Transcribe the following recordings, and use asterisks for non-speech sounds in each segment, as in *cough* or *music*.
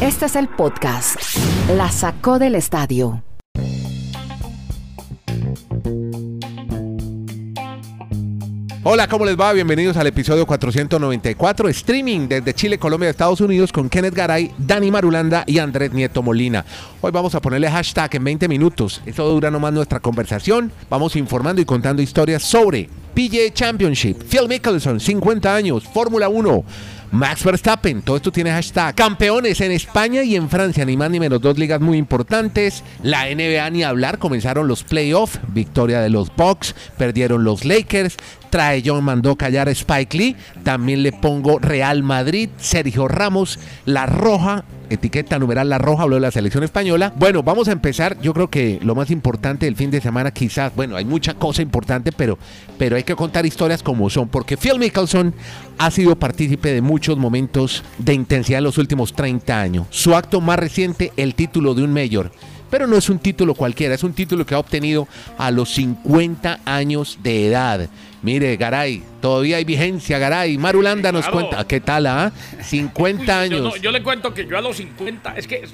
Este es el podcast. La sacó del estadio. Hola, ¿cómo les va? Bienvenidos al episodio 494, streaming desde Chile, Colombia, Estados Unidos con Kenneth Garay, Dani Marulanda y Andrés Nieto Molina. Hoy vamos a ponerle hashtag en 20 minutos. Eso dura nomás nuestra conversación. Vamos informando y contando historias sobre PGA Championship, Phil Mickelson, 50 años, Fórmula 1. Max Verstappen, todo esto tiene hashtag. Campeones en España y en Francia, ni más ni menos, dos ligas muy importantes. La NBA ni hablar, comenzaron los playoffs, victoria de los Bucks, perdieron los Lakers. Trae John mandó callar a Spike Lee. También le pongo Real Madrid, Sergio Ramos, La Roja, etiqueta numeral La Roja, habló de la selección española. Bueno, vamos a empezar. Yo creo que lo más importante del fin de semana, quizás, bueno, hay mucha cosa importante, pero, pero hay que contar historias como son, porque Phil Mickelson ha sido partícipe de muchos momentos de intensidad en los últimos 30 años. Su acto más reciente, el título de un mayor. Pero no es un título cualquiera, es un título que ha obtenido a los 50 años de edad. Mire, Garay, todavía hay vigencia, Garay. Marulanda nos Claro. cuenta, ¿qué tal, ah? 50 Uy, yo años. no- Yo, le cuento que yo a los 50, es que,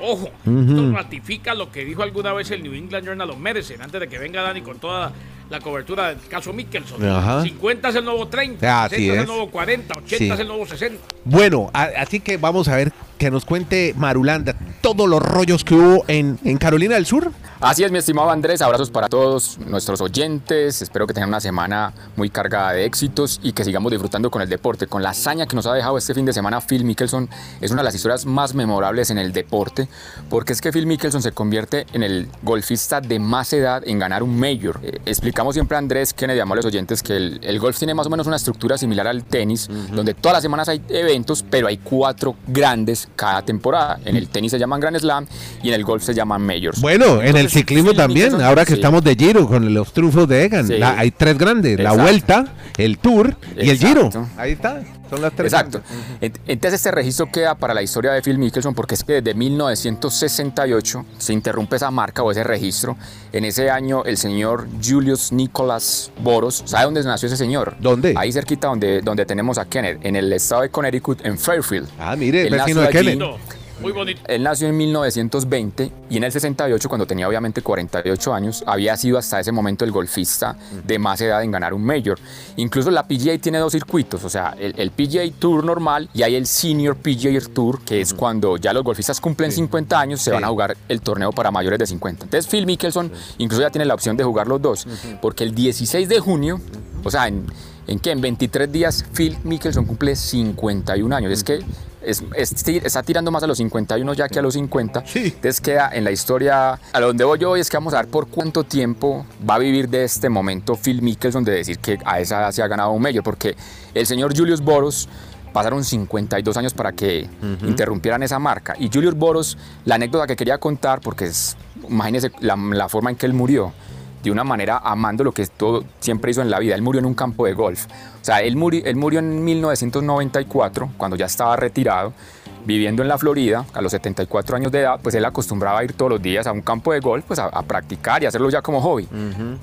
ojo, esto ratifica lo que dijo alguna vez el New England Journal of Medicine, antes de que venga Dani con toda la cobertura del caso Mickelson. Ajá. 50 es el nuevo 30, Así 60 es. es. el nuevo 40, 80 Sí. es el nuevo 60. Bueno, a- así que vamos a ver que nos cuente Marulanda todos los rollos que hubo en, en Carolina del Sur. Así es, mi estimado Andrés, abrazos para todos nuestros oyentes, espero que tengan una semana muy cargada de éxitos y que sigamos disfrutando con el deporte, con la hazaña que nos ha dejado este fin de semana Phil Mickelson, es una de las historias más memorables en el deporte, porque es que Phil Mickelson se convierte en el golfista de más edad en ganar un Major. Eh, explicamos siempre a Andrés, que le llamó a los oyentes, que el, el golf tiene más o menos una estructura similar al tenis, donde todas las semanas hay eventos, pero hay cuatro grandes cada temporada. En el tenis se llaman Grand Slam y en el golf se llaman Majors. Bueno, en el Entonces, ciclismo Phil también, Mickelson- ahora que sí. estamos de Giro con los triunfos de Egan. Sí. La- hay tres grandes, la Exacto. Vuelta, el Tour y el Giro. Exacto. Ahí está, son las tres Exacto. Entonces este registro queda para la historia de Phil Mickelson porque es que desde 1968 se interrumpe esa marca o ese registro. En ese año el señor Julius Nicholas Boros, ¿sabe dónde nació ese señor? ¿Dónde? Ahí cerquita donde, donde tenemos a Kenneth, en el estado de Connecticut, en Fairfield. Ah, mire, Él vecino nació de. Kenneth. Muy bonito. Él nació en 1920 y en el 68, cuando tenía obviamente 48 años, había sido hasta ese momento el golfista de más edad en ganar un Major. Incluso la PGA tiene dos circuitos, o sea, el, el PGA Tour normal y hay el Senior PGA Tour, que es cuando ya los golfistas cumplen 50 años, se Sí. van a jugar el torneo para mayores de 50. Entonces Phil Mickelson incluso ya tiene la opción de jugar los dos, porque el 16 de junio, o sea, en, ¿en qué? En 23 días, Phil Mickelson cumple 51 años. Es que es, es- está tirando más a los 51 ya que a los 50. Sí. Entonces queda en la historia. A donde voy yo hoy es que vamos a ver por cuánto tiempo va a vivir de este momento Phil Mickelson de decir que a esa edad se ha ganado un mayor. Porque el señor Julius Boros pasaron 52 años para que interrumpieran esa marca. Y Julius Boros, la anécdota que quería contar, porque es, imagínense la, la forma en que él murió de una manera amando lo que todo siempre hizo en la vida. Él murió en un campo de golf. O sea, él, muri- él murió en 1994, cuando ya estaba retirado, viviendo en la Florida, a los 74 años de edad, pues él acostumbraba a ir todos los días a un campo de golf, pues a, a practicar y hacerlo ya como hobby.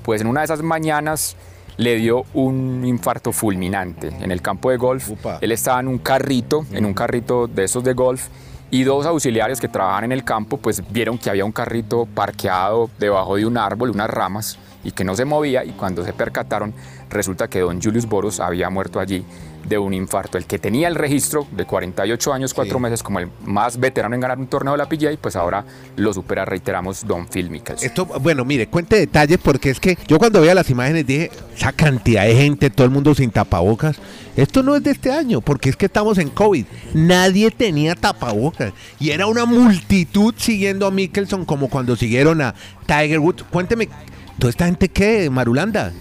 Pues en una de esas mañanas le dio un infarto fulminante en el campo de golf. Upa. Él estaba en un carrito, en un carrito de esos de golf, y dos auxiliares que trabajan en el campo pues vieron que había un carrito parqueado debajo de un árbol, unas ramas, y que no se movía y cuando se percataron resulta que don Julius Boros había muerto allí de un infarto. El que tenía el registro de 48 años, 4 Sí. meses como el más veterano en ganar un torneo de la PGA, pues ahora lo supera, reiteramos, don Phil Mickelson. Esto, bueno, mire, cuente detalles porque es que yo cuando veía las imágenes dije, esa cantidad de gente, todo el mundo sin tapabocas. Esto no es de este año, porque es que estamos en COVID. Nadie tenía tapabocas. Y era una multitud siguiendo a Mickelson como cuando siguieron a Tiger Woods. Cuénteme, ¿toda esta gente qué, Marulanda?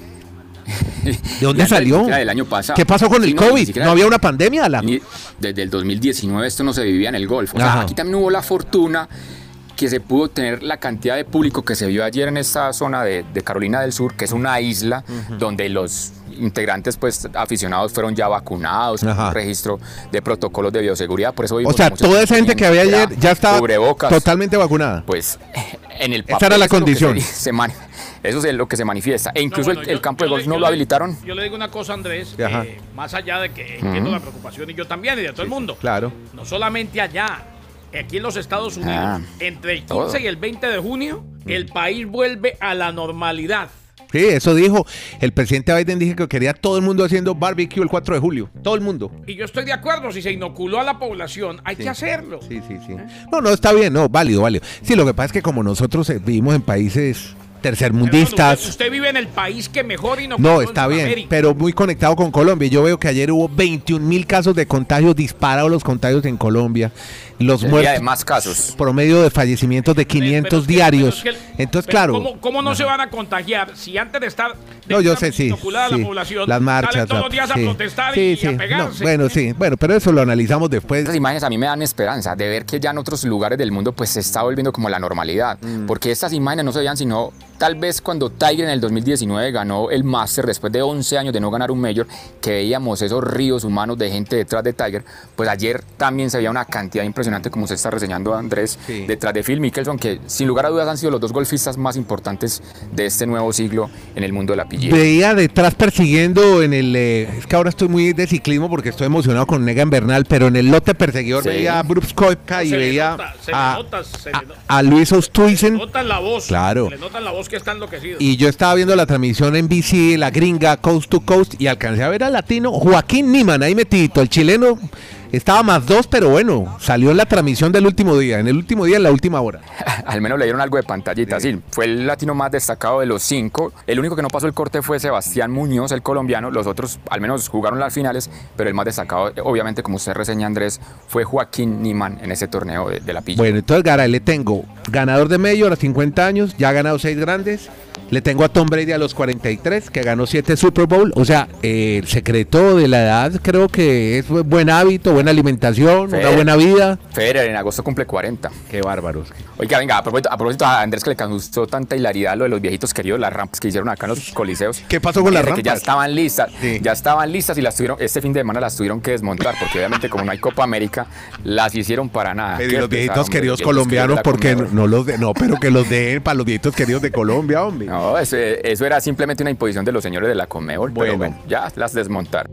*laughs* ¿De dónde salió? del año pasado. ¿Qué pasó con Sí, el no, COVID? ¿No había una pandemia? La... Ni- desde el 2019 esto no se vivía en el golf. O sea, aquí también hubo la fortuna que se pudo tener la cantidad de público que se vio ayer en esta zona de, de Carolina del Sur, que es una isla donde los integrantes pues aficionados fueron ya vacunados, Ajá. un registro de protocolos de bioseguridad, por eso O vimos sea, mucha toda esa gente que había ayer ya estaba totalmente vacunada. pues *laughs* en el Esa papel era la condición. se- se eso es lo que se manifiesta. E incluso No, bueno, el, el yo- campo yo de golf le- no lo le- habilitaron. Yo le digo una cosa, Andrés, que más allá de que entiendo la preocupación y yo también y de todo el mundo, Claro. no solamente allá, aquí en los Estados Unidos, Ah, entre el 15 todo. y el 20 de junio, el país vuelve a la normalidad. Sí, eso dijo. El presidente Biden dijo que quería todo el mundo haciendo barbecue el 4 de julio. Todo el mundo. Y yo estoy de acuerdo, si se inoculó a la población, hay que hacerlo. Sí, sí, sí. No, no, está bien, no, válido, válido. Sí, lo que pasa es que como nosotros eh, vivimos en países tercermundistas. Usted, usted vive en el país que mejor inoculó No, en está bien, pero muy conectado con Colombia. Yo veo que ayer hubo 21 mil casos de contagios, disparados los contagios en Colombia. Los muertos, más casos. promedio de fallecimientos de Pero 500 es que- diarios. pero es que el- Entonces, pero claro. ¿Cómo, cómo no se van a contagiar si antes de estar de No, yo sé, sí. inoculada sí. la población Las marchas. salen todos los días a protestar Sí, y sí. a No, pegarse? bueno, sí, bueno, pero eso lo analizamos después. Esas imágenes a mí me dan esperanza de ver que ya en otros lugares del mundo pues se está volviendo como la normalidad. Mm. Porque estas imágenes no se veían sino tal vez cuando Tiger en el 2019 ganó el Master después de 11 años de no ganar un Major, que veíamos esos ríos humanos de gente detrás de Tiger. Pues ayer también se veía una cantidad impresionante como usted está reseñando Andrés, Sí. detrás de Phil Mickelson, que sin lugar a dudas han sido los dos golfistas más importantes de este nuevo siglo en el mundo de la PGA. Veía detrás persiguiendo en el. eh, es que ahora estoy muy de ciclismo porque estoy emocionado con Negan Bernal, pero en el lote perseguidor Sí. veía a Brooks Koepka y Se veía nota, se a, nota, se a- nota. a Luis Ostuisen. Nota en la voz. Claro. Le nota en la voz que está enloquecido. Y yo estaba viendo la transmisión en BC, la gringa, Coast to Coast, y alcancé a ver al latino Joaquín Niman, ahí metidito. El chileno estaba más dos, pero bueno, salió en la transmisión del último día, en el último día, en la última hora. *laughs* Al menos le dieron algo de pantallita. Sí. fue el latino más destacado de los cinco. El único que no pasó el corte fue Sebastián Muñoz, el colombiano. Los otros, al menos, jugaron las finales, pero el más destacado, obviamente, como usted reseña, Andrés, fue Joaquín Niman en ese torneo de, de la pilla. Bueno, entonces Garay le tengo ganador de Mayor a 50 años, ya ha ganado seis grandes. Le tengo a Tom Brady a los 43, que ganó siete Super Bowl. O sea, eh, el secreto de la edad creo que es buen hábito, buena alimentación, una buena vida. Federer en agosto cumple 40. Qué bárbaros. Oiga, venga, a propósito, a propósito a Andrés que le causó tanta hilaridad lo de los viejitos queridos, las rampas que hicieron acá en los coliseos. ¿Qué pasó con las Fíjate que ya rampas? estaban listas, Sí. ya estaban listas y las tuvieron, este fin de semana las tuvieron que desmontar, porque obviamente como no hay Copa América, las hicieron para nada. Pero los viejitos hombre, queridos queridos colombianos, porque no los de, no, pero que los den para los viejitos queridos de Colombia, hombre. No, eso, eso era simplemente una imposición de los señores de la Conmebol, Bueno. pero bueno, ya las desmontaron.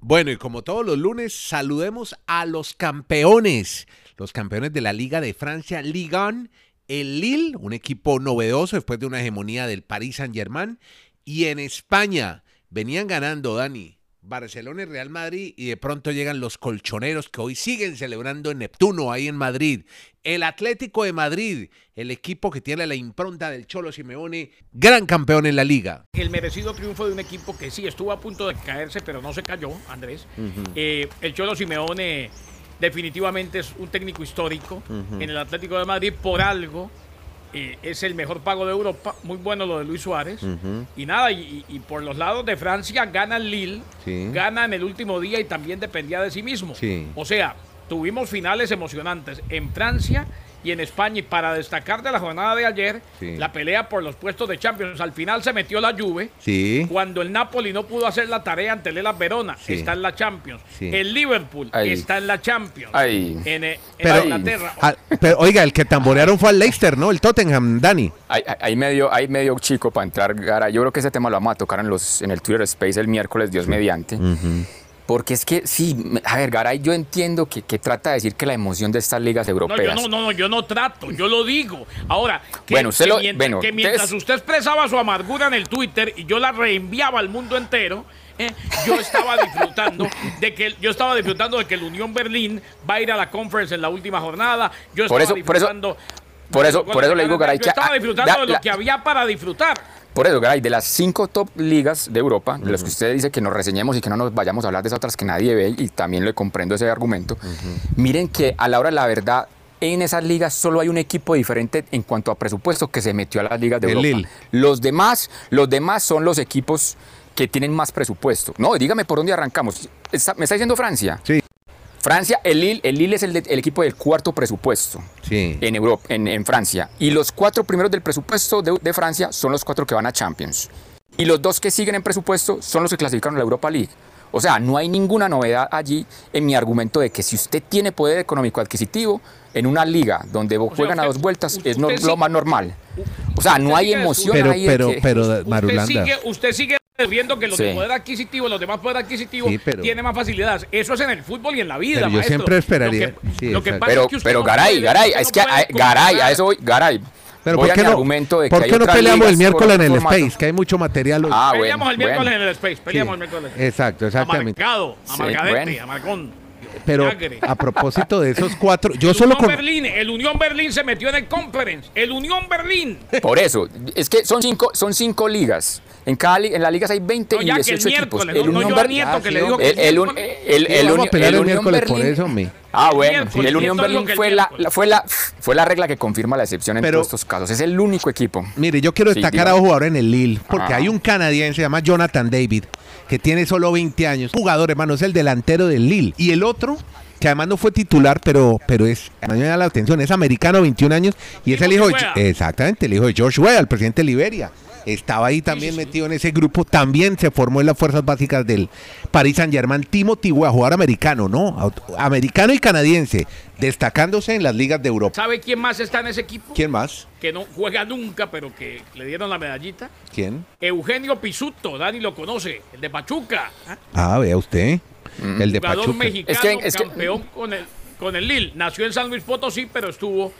Bueno, y como todos los lunes, saludemos a los campeones. Los campeones de la Liga de Francia, Ligue 1, el Lille, un equipo novedoso después de una hegemonía del Paris Saint-Germain. Y en España venían ganando, Dani, Barcelona y Real Madrid. Y de pronto llegan los colchoneros que hoy siguen celebrando en Neptuno, ahí en Madrid. El Atlético de Madrid, el equipo que tiene la impronta del Cholo Simeone, gran campeón en la liga. el merecido triunfo de un equipo que sí estuvo a punto de caerse, pero no se cayó, Andrés. Eh, el Cholo Simeone definitivamente es un técnico histórico en el Atlético de Madrid por algo. Eh, es el mejor pago de Europa, muy bueno lo de Luis Suárez. Y nada, y, por los lados de Francia gana Lille, Sí. gana en el último día y también dependía de sí mismo. Sí. O sea, tuvimos finales emocionantes en Francia y en España. Y para destacar de la jornada de ayer, Sí. la pelea por los puestos de Champions. Al final se metió la Juve. Sí. Cuando el Napoli no pudo hacer la tarea ante el Verona, Sí. está en la Champions. Sí. El Liverpool Ay. está en la Champions. Ay. En, en Pero- Inglaterra. Ah, pero, oiga, el que tamborearon fue al Leicester, ¿no? El Tottenham, Dani. Hay, hay- hay medio, hay medio chico para entrar, Gara. Yo creo que ese tema lo vamos a tocar en, los, en el Twitter Space el miércoles, Dios mediante. Porque es que, sí, a ver, Garay, yo entiendo que, que trata de decir que la emoción de estas ligas No, yo europeas. no, no, no, yo no trato, yo lo digo. Ahora, que, Bueno, usted que lo- mientras, bueno, que mientras usted expresaba su amargura en el Twitter y yo la reenviaba al mundo entero, eh, yo estaba disfrutando de que yo estaba disfrutando de que el Unión Berlín va a ir a la conference en la última jornada. Yo estaba eso- por eso- disfrutando. por eso- por eso le digo, Garay, Yo estaba disfrutando de lo la- que había para disfrutar. Por eso, Garay, de las cinco top ligas de Europa, de las que usted dice que nos reseñemos y que no nos vayamos a hablar de esas otras que nadie ve, y también le comprendo ese argumento, miren que a la hora de la verdad, en esas ligas solo hay un equipo diferente en cuanto a presupuesto que se metió a las ligas de El Europa. Lille. Los demás, los demás son los equipos que tienen más presupuesto. No, dígame por dónde arrancamos. ¿Me está diciendo Francia? Sí. Francia, el Lille, el Lille es el, de- el equipo del cuarto presupuesto Sí. en Europa, en, en Francia. Y los cuatro primeros del presupuesto de, de Francia son los cuatro que van a Champions. Y los dos que siguen en presupuesto son los que clasificaron a la Europa League. O sea, no hay ninguna novedad allí en mi argumento de que si usted tiene poder económico adquisitivo en una liga donde juegan a usted- dos vueltas, es no- usted lo más normal. O sea, no hay emoción Pero, ahí de pero, que- pero, Usted Marulanda. sigue, usted sigue viendo que los Sí. de poder adquisitivo, los demás poder adquisitivo, Sí, pero- tienen más facilidades. Eso es en el fútbol y en la vida, Pero yo maestro. siempre esperaría- Lo que, sí, lo que exacto. pasa Pero, es que usted pero no Garay, puede- Garay, es que a- Garay, a eso voy, Garay. Pero voy ¿por qué no, argumento de que ¿por qué no peleamos el miércoles en el formato? Space? Que hay mucho material. hoy. Ah, Peleamos bueno, el miércoles bueno. en el Space, Sí. peleamos el miércoles. Exacto, exactamente. Amargadete, bueno. amargón. Pero a propósito de esos cuatro, yo el solo Unión con... Berlín, el Unión Berlín se metió en el Conference. El Unión Berlín. Por eso, es que son cinco, son cinco ligas. En cada en las ligas hay 20 No, y ya que el 18 equipos. miércoles, no, no, yo a Ber- Nieto que sí, le dijo hombre. que el, el, el, Sí, el, el el Unión Berlín. Ah, bueno, miércoles, el Unión Berlín que el fue la, la- fue, la, fue la regla que confirma la excepción en Pero- todos estos casos. Es el único equipo. Mire, yo quiero Sí, destacar a un jugador en el Lille, porque Ah. hay un canadiense, se llama Jonathan David, que tiene solo 20 años. Jugador, hermano, es el delantero del Lille. Y el otro, que además no fue titular, pero, pero es, a mí me da la atención, es americano, 21 años, y es el hijo de, exactamente, el hijo de George Weah, el presidente de Liberia. Estaba ahí también metido en ese grupo, también se formó en las fuerzas básicas del Paris Saint Germain, Timothy Weah, jugador americano, ¿no? Americano y canadiense, destacándose en las ligas de Europa. ¿Sabe quién más está en ese equipo? ¿Quién más? Que no juega nunca, pero que le dieron la medallita. ¿Quién? Eugenio Pisuto, Dani lo conoce, el de Pachuca. ¿ah? Vea usted. El de Jugador Pachuca. mexicano, Es que- es que- campeón con el, con el Lille. Nació en San Luis Potosí, pero estuvo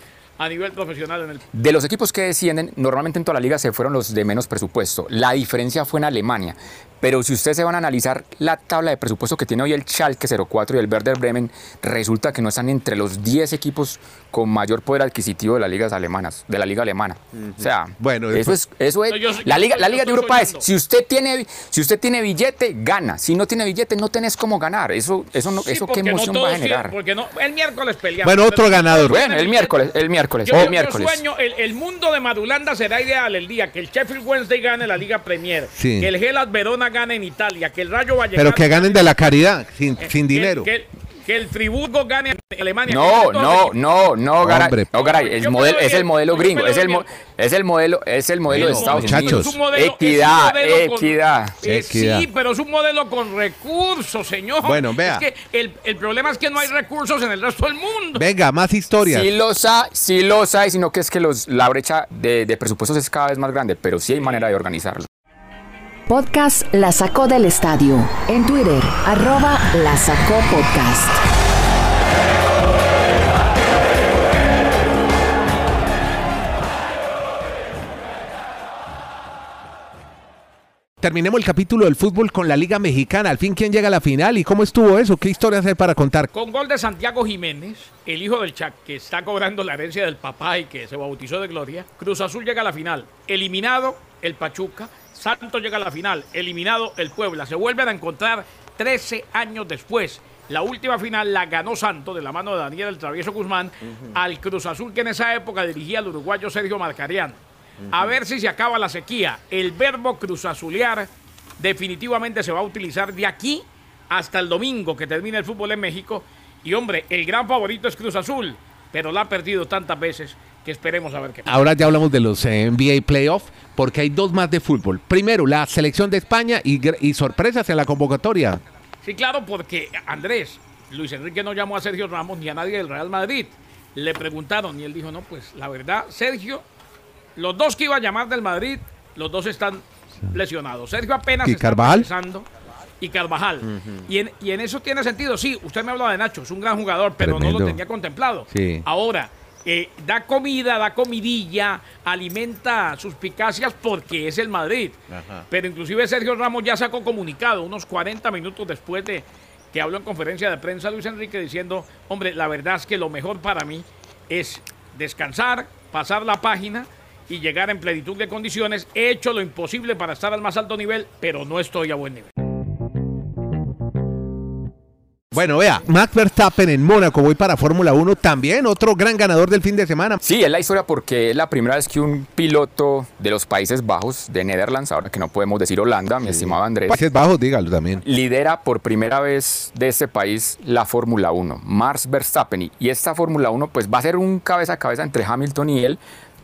a nivel profesional en el... De los equipos que descienden, normalmente en toda la liga se fueron los de menos presupuesto. La diferencia fue en Alemania. Pero si ustedes se van a analizar la tabla de presupuesto que tiene hoy el Schalke 04 y el Werder Bremen, resulta que no están entre los 10 equipos con mayor poder adquisitivo de las ligas alemanas, de la liga alemana. O sea, Bueno, eso es, eso es No, yo- la yo- liga, la liga de Europa es, si usted tiene, si usted tiene billete, gana. Si no tiene billete, no tenés cómo ganar. Eso, eso, no, Sí, eso qué no emoción va a generar. Porque no, el miércoles peleamos. Bueno, otro ganador. Bueno, el miércoles, el miércoles, Yo, el yo miércoles. sueño, el, el mundo de Madulanda será ideal el día que el Sheffield Wednesday gane la Liga Premier, Sí. que el Hellas Verona gane en Italia, que el Rayo Vallecano... Pero que ganen de la caridad, sin, eh, sin dinero. Que, que el Friburgo gane en Alemania. No, no, no, no, Garay. Hombre. No, Garay, el modelo, es el modelo gringo, es el, mo- es el modelo, es el modelo de Estados muchachos. Unidos. Es un modelo- es un equidad, con- equidad. Eh, Equidad. Sí, pero es un modelo con recursos, señor. Bueno, vea. Es que el, el problema es que no hay recursos en el resto del mundo. Venga, más historias. Sí los hay, sí los hay, sino que es que los, la brecha de, de presupuestos es cada vez más grande, pero sí hay manera de organizarlo. Podcast La Sacó del Estadio. En Twitter, arroba La Sacó Podcast. Terminemos el capítulo del fútbol con la Liga Mexicana. Al fin, ¿quién llega a la final? ¿Y cómo estuvo eso? ¿Qué historias hay para contar? Con gol de Santiago Jiménez, el hijo del Chac, que está cobrando la herencia del papá y que se bautizó de gloria, Cruz Azul llega a la final. Eliminado el Pachuca, Santos llega a la final. Eliminado el Puebla. Se vuelven a encontrar 13 años después. La última final la ganó Santos de la mano de Daniel el Travieso Guzmán al Cruz Azul que en esa época dirigía al uruguayo Sergio Marcarián. A ver si se acaba la sequía. El verbo cruzazulear definitivamente se va a utilizar de aquí hasta el domingo que termine el fútbol en México. Y hombre, el gran favorito es Cruz Azul, pero la ha perdido tantas veces que esperemos a ver qué pasa. Ahora ya hablamos de los eh, NBA Playoff, porque hay dos más de fútbol. Primero, la selección de España y, y sorpresas en la convocatoria. Sí, claro, porque Andrés, Luis Enrique no llamó a Sergio Ramos ni a nadie del Real Madrid. Le preguntaron y él dijo, no, pues la verdad, Sergio, los dos que iba a llamar del Madrid, los dos están lesionados. Sergio apenas ¿Y está Carvajal? y Carvajal. y, en, y en eso tiene sentido. Sí, usted me habla de Nacho, es un gran jugador, pero no lo tenía contemplado. Sí. Ahora, eh, da comida, da comidilla, alimenta suspicacias porque es el Madrid. Pero inclusive Sergio Ramos ya sacó comunicado unos 40 minutos después de que habló en conferencia de prensa Luis Enrique diciendo, hombre, la verdad es que lo mejor para mí es descansar, pasar la página y llegar en plenitud de condiciones. He hecho lo imposible para estar al más alto nivel, pero no estoy a buen nivel. Bueno, vea, Max Verstappen en Mónaco, voy para Fórmula 1, también otro gran ganador del fin de semana. Sí, es la historia porque es la primera vez que un piloto de los Países Bajos, de Netherlands, ahora que no podemos decir Holanda, mi estimado Andrés, Países Bajos, dígalo también. lidera por primera vez de este país la Fórmula 1, Max Verstappen. Y esta Fórmula 1 pues va a ser un cabeza a cabeza entre Hamilton y él.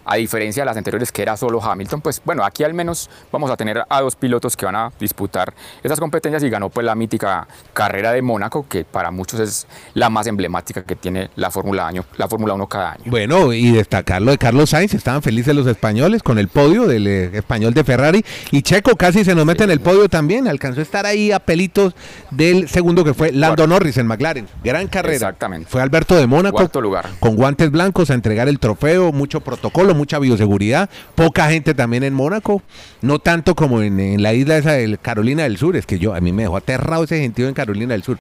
A diferencia de las anteriores que era solo Hamilton, pues bueno, aquí al menos vamos a tener a dos pilotos que van a disputar esas competencias y ganó pues la mítica carrera de Mónaco, que para muchos es la más emblemática que tiene la Fórmula la Fórmula 1 cada año. Bueno, y destacar lo de Carlos Sainz, estaban felices los españoles con el podio del eh, español de Ferrari y Checo casi se nos mete en el podio también, alcanzó a estar ahí a pelitos del segundo que fue Lando Norris en McLaren. Gran carrera. Exactamente. Fue Alberto de Mónaco. Cuarto lugar. Con guantes blancos a entregar el trofeo, mucho protocolo, mucha bioseguridad, poca gente también en Mónaco, no tanto como en, la isla esa de Carolina del Sur, es que yo a mí me dejó aterrado ese sentido en Carolina del Sur.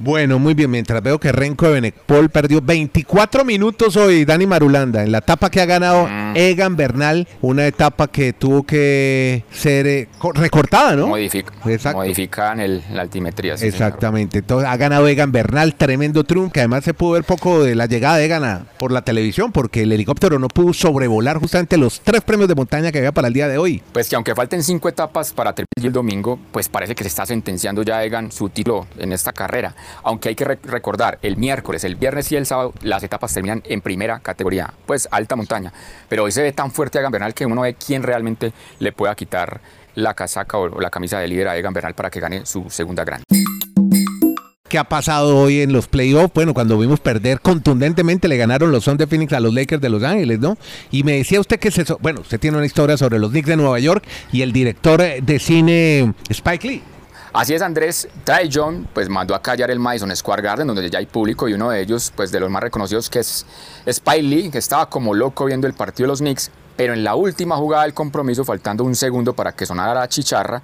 Bueno, muy bien. Mientras veo que Renko de Benecpol perdió 24 minutos hoy, Dani Marulanda, en la etapa que ha ganado mm. Egan Bernal, una etapa que tuvo que ser eh, recortada, ¿no? Modifica, modifican el, la altimetría. Exactamente. Entonces, ha ganado Egan Bernal, tremendo triunfo, que además se pudo ver poco de la llegada de Egan por la televisión, porque el helicóptero no pudo sobrevolar justamente los tres premios de montaña que había para el día de hoy. Pues que aunque falten cinco etapas para terminar el domingo, pues parece que se está sentenciando ya Egan su título en esta carrera aunque hay que recordar, el miércoles, el viernes y el sábado las etapas terminan en primera categoría, pues alta montaña. Pero hoy se ve tan fuerte a Egan Bernal que uno ve quién realmente le pueda quitar la casaca o la camisa de líder a Egan Bernal para que gane su segunda gran. ¿Qué ha pasado hoy en los playoffs? Bueno, cuando vimos perder contundentemente, le ganaron los Suns de Phoenix a los Lakers de Los Ángeles, ¿no? Y me decía usted que se... Bueno, usted tiene una historia sobre los Knicks de Nueva York y el director de cine Spike Lee. Así es, Andrés. Ty John pues mandó a callar el Madison Square Garden, donde ya hay público, y uno de ellos, pues de los más reconocidos, que es Spike Lee, que estaba como loco viendo el partido de los Knicks, pero en la última jugada del compromiso, faltando un segundo para que sonara la chicharra,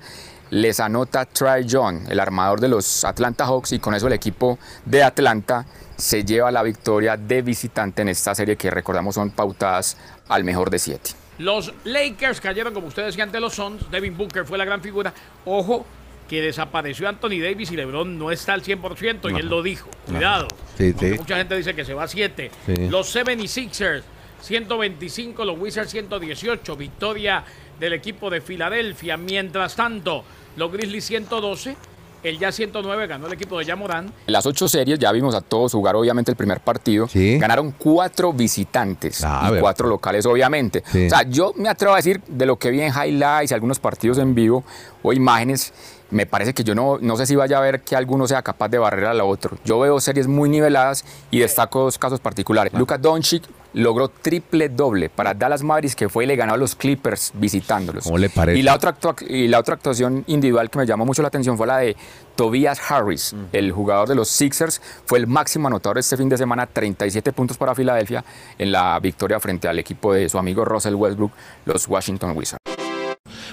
les anota Ty John, el armador de los Atlanta Hawks, y con eso el equipo de Atlanta se lleva la victoria de visitante en esta serie que recordamos son pautadas al mejor de siete. Los Lakers cayeron, como ustedes decían, ante los Suns. Devin Booker fue la gran figura. Ojo, que desapareció Anthony Davis y LeBron no está al 100% y él lo dijo. Cuidado. Mucha gente dice que se va a 7. Los 76ers 125, los Wizards 118. Victoria del equipo de Filadelfia. Mientras tanto, los Grizzlies 112. El ya 109 ganó el equipo de Yamorán. En las ocho series ya vimos a todos jugar obviamente el primer partido. Ganaron cuatro visitantes ah, y cuatro locales obviamente. O sea, yo me atrevo a decir de lo que vi en highlights, algunos partidos en vivo o imágenes, me parece que yo no, no sé si vaya a ver que alguno sea capaz de barrer al otro. Yo veo series muy niveladas y destaco dos casos particulares. Luka Doncic logró triple doble para Dallas Mavericks que fue y le ganó a los Clippers visitándolos. ¿Cómo le parece? Y la otra, y la otra actuación individual que me llamó mucho la atención fue la de Tobias Harris, mm. el jugador de los Sixers, fue el máximo anotador este fin de semana, 37 puntos para Filadelfia en la victoria frente al equipo de su amigo Russell Westbrook, los Washington Wizards.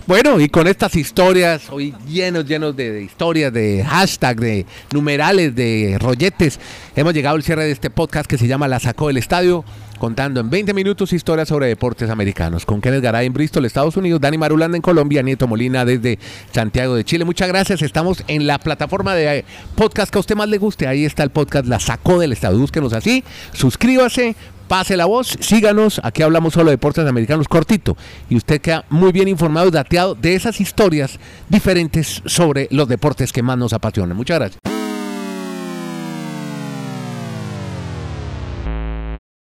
Bueno, y con estas historias, hoy llenos, llenos de, historias, de hashtag, de numerales, de rolletes, hemos llegado al cierre de este podcast que se llama La Sacó del Estadio, contando en 20 minutos historias sobre deportes americanos. Con Kenneth Garay en Bristol, Estados Unidos, Dani Marulanda en Colombia, Nieto Molina desde Santiago de Chile. Muchas gracias. Estamos en la plataforma de podcast que a usted más le guste. Ahí está el podcast La Sacó del Estadio. Búsquenos así, suscríbase, pase la voz, síganos, aquí hablamos solo de deportes americanos cortito y usted queda muy bien informado y dateado de esas historias diferentes sobre los deportes que más nos apasionan. Muchas gracias.